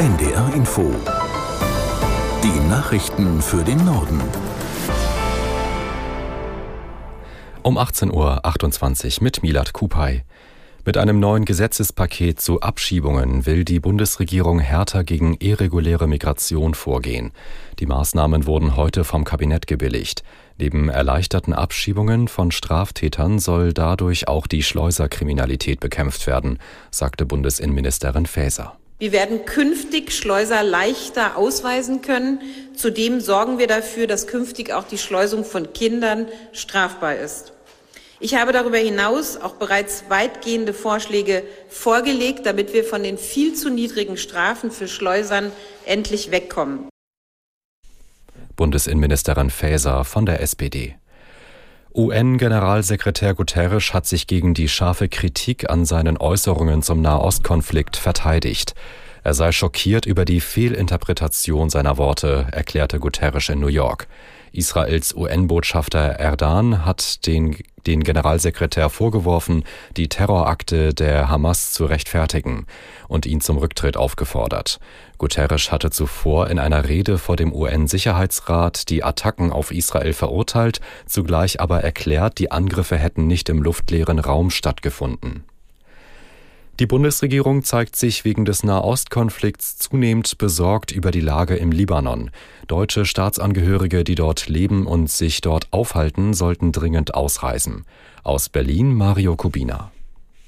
NDR Info. Die Nachrichten für den Norden. Um 18.28 Uhr mit Milat Kupay. Mit einem neuen Gesetzespaket zu Abschiebungen will die Bundesregierung härter gegen irreguläre Migration vorgehen. Die Maßnahmen wurden heute vom Kabinett gebilligt. Neben erleichterten Abschiebungen von Straftätern soll dadurch auch die Schleuserkriminalität bekämpft werden, sagte Bundesinnenministerin Faeser. Wir werden künftig Schleuser leichter ausweisen können. Zudem sorgen wir dafür, dass künftig auch die Schleusung von Kindern strafbar ist. Ich habe darüber hinaus auch bereits weitgehende Vorschläge vorgelegt, damit wir von den viel zu niedrigen Strafen für Schleusern endlich wegkommen. Bundesinnenministerin Faeser von der SPD. UN-Generalsekretär Guterres hat sich gegen die scharfe Kritik an seinen Äußerungen zum Nahostkonflikt verteidigt. Er sei schockiert über die Fehlinterpretation seiner Worte, erklärte Guterres in New York. Israels UN-Botschafter Erdan hat den, den Generalsekretär vorgeworfen, die Terrorakte der Hamas zu rechtfertigen und ihn zum Rücktritt aufgefordert. Guterres hatte zuvor in einer Rede vor dem UN-Sicherheitsrat die Attacken auf Israel verurteilt, zugleich aber erklärt, die Angriffe hätten nicht im luftleeren Raum stattgefunden. Die Bundesregierung zeigt sich wegen des Nahostkonflikts zunehmend besorgt über die Lage im Libanon. Deutsche Staatsangehörige, die dort leben und sich dort aufhalten, sollten dringend ausreisen. Aus Berlin Mario Kubina.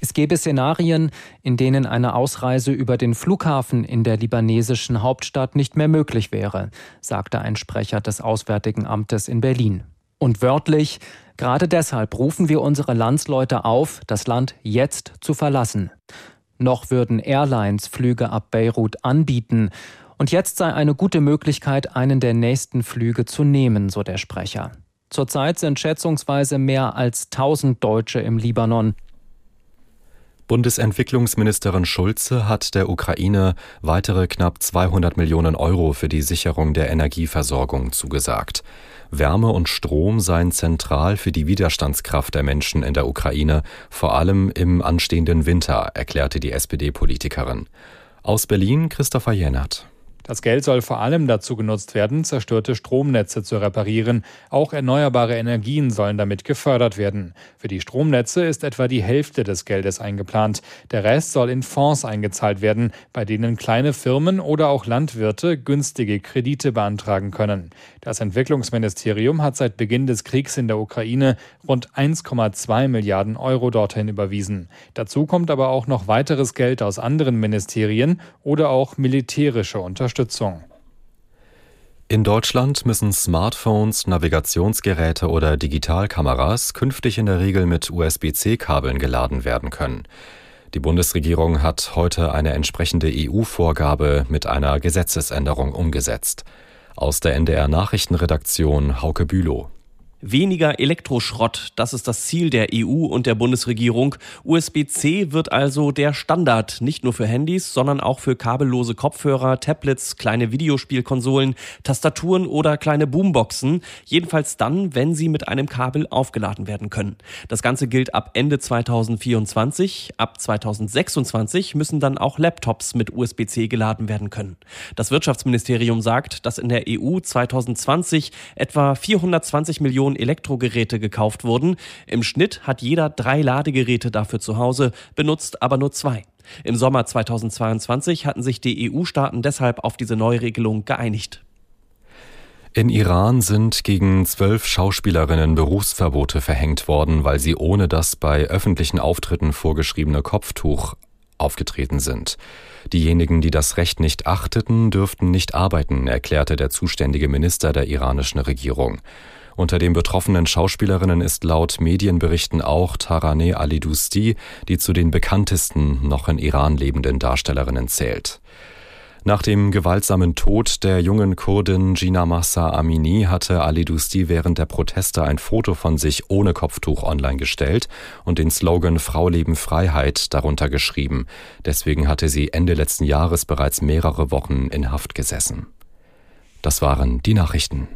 Es gäbe Szenarien, in denen eine Ausreise über den Flughafen in der libanesischen Hauptstadt nicht mehr möglich wäre, sagte ein Sprecher des Auswärtigen Amtes in Berlin. Und wörtlich, gerade deshalb rufen wir unsere Landsleute auf, das Land jetzt zu verlassen. Noch würden Airlines Flüge ab Beirut anbieten. Und jetzt sei eine gute Möglichkeit, einen der nächsten Flüge zu nehmen, so der Sprecher. Zurzeit sind schätzungsweise mehr als 1000 Deutsche im Libanon. Bundesentwicklungsministerin Schulze hat der Ukraine weitere knapp 200 Millionen Euro für die Sicherung der Energieversorgung zugesagt. Wärme und Strom seien zentral für die Widerstandskraft der Menschen in der Ukraine, vor allem im anstehenden Winter, erklärte die SPD-Politikerin. Aus Berlin Christopher Jennert. Das Geld soll vor allem dazu genutzt werden, zerstörte Stromnetze zu reparieren. Auch erneuerbare Energien sollen damit gefördert werden. Für die Stromnetze ist etwa die Hälfte des Geldes eingeplant. Der Rest soll in Fonds eingezahlt werden, bei denen kleine Firmen oder auch Landwirte günstige Kredite beantragen können. Das Entwicklungsministerium hat seit Beginn des Kriegs in der Ukraine rund 1,2 Milliarden Euro dorthin überwiesen. Dazu kommt aber auch noch weiteres Geld aus anderen Ministerien oder auch militärische Unterstützung. Unterstützung. In Deutschland müssen Smartphones, Navigationsgeräte oder Digitalkameras künftig in der Regel mit USB-C-Kabeln geladen werden können. Die Bundesregierung hat heute eine entsprechende EU-Vorgabe mit einer Gesetzesänderung umgesetzt. Aus der NDR Nachrichtenredaktion Hauke Bülow. Weniger Elektroschrott, das ist das Ziel der EU und der Bundesregierung. USB-C wird also der Standard, nicht nur für Handys, sondern auch für kabellose Kopfhörer, Tablets, kleine Videospielkonsolen, Tastaturen oder kleine Boomboxen. Jedenfalls dann, wenn sie mit einem Kabel aufgeladen werden können. Das Ganze gilt ab Ende 2024. Ab 2026 müssen dann auch Laptops mit USB-C geladen werden können. Das Wirtschaftsministerium sagt, dass in der EU 2020 etwa 420 Millionen Millionen Elektrogeräte gekauft wurden. Im Schnitt hat jeder drei Ladegeräte dafür zu Hause, benutzt aber nur zwei. Im Sommer 2022 hatten sich die EU-Staaten deshalb auf diese Neuregelung geeinigt. In Iran sind gegen zwölf Schauspielerinnen Berufsverbote verhängt worden, weil sie ohne das bei öffentlichen Auftritten vorgeschriebene Kopftuch aufgetreten sind. Diejenigen, die das Recht nicht achteten, dürften nicht arbeiten, erklärte der zuständige Minister der iranischen Regierung. Unter den betroffenen Schauspielerinnen ist laut Medienberichten auch Taraneh Ali Dusti, die zu den bekanntesten noch in Iran lebenden Darstellerinnen zählt. Nach dem gewaltsamen Tod der jungen Kurdin Gina Massa Amini hatte Ali Dusti während der Proteste ein Foto von sich ohne Kopftuch online gestellt und den Slogan Frau leben Freiheit darunter geschrieben. Deswegen hatte sie Ende letzten Jahres bereits mehrere Wochen in Haft gesessen. Das waren die Nachrichten.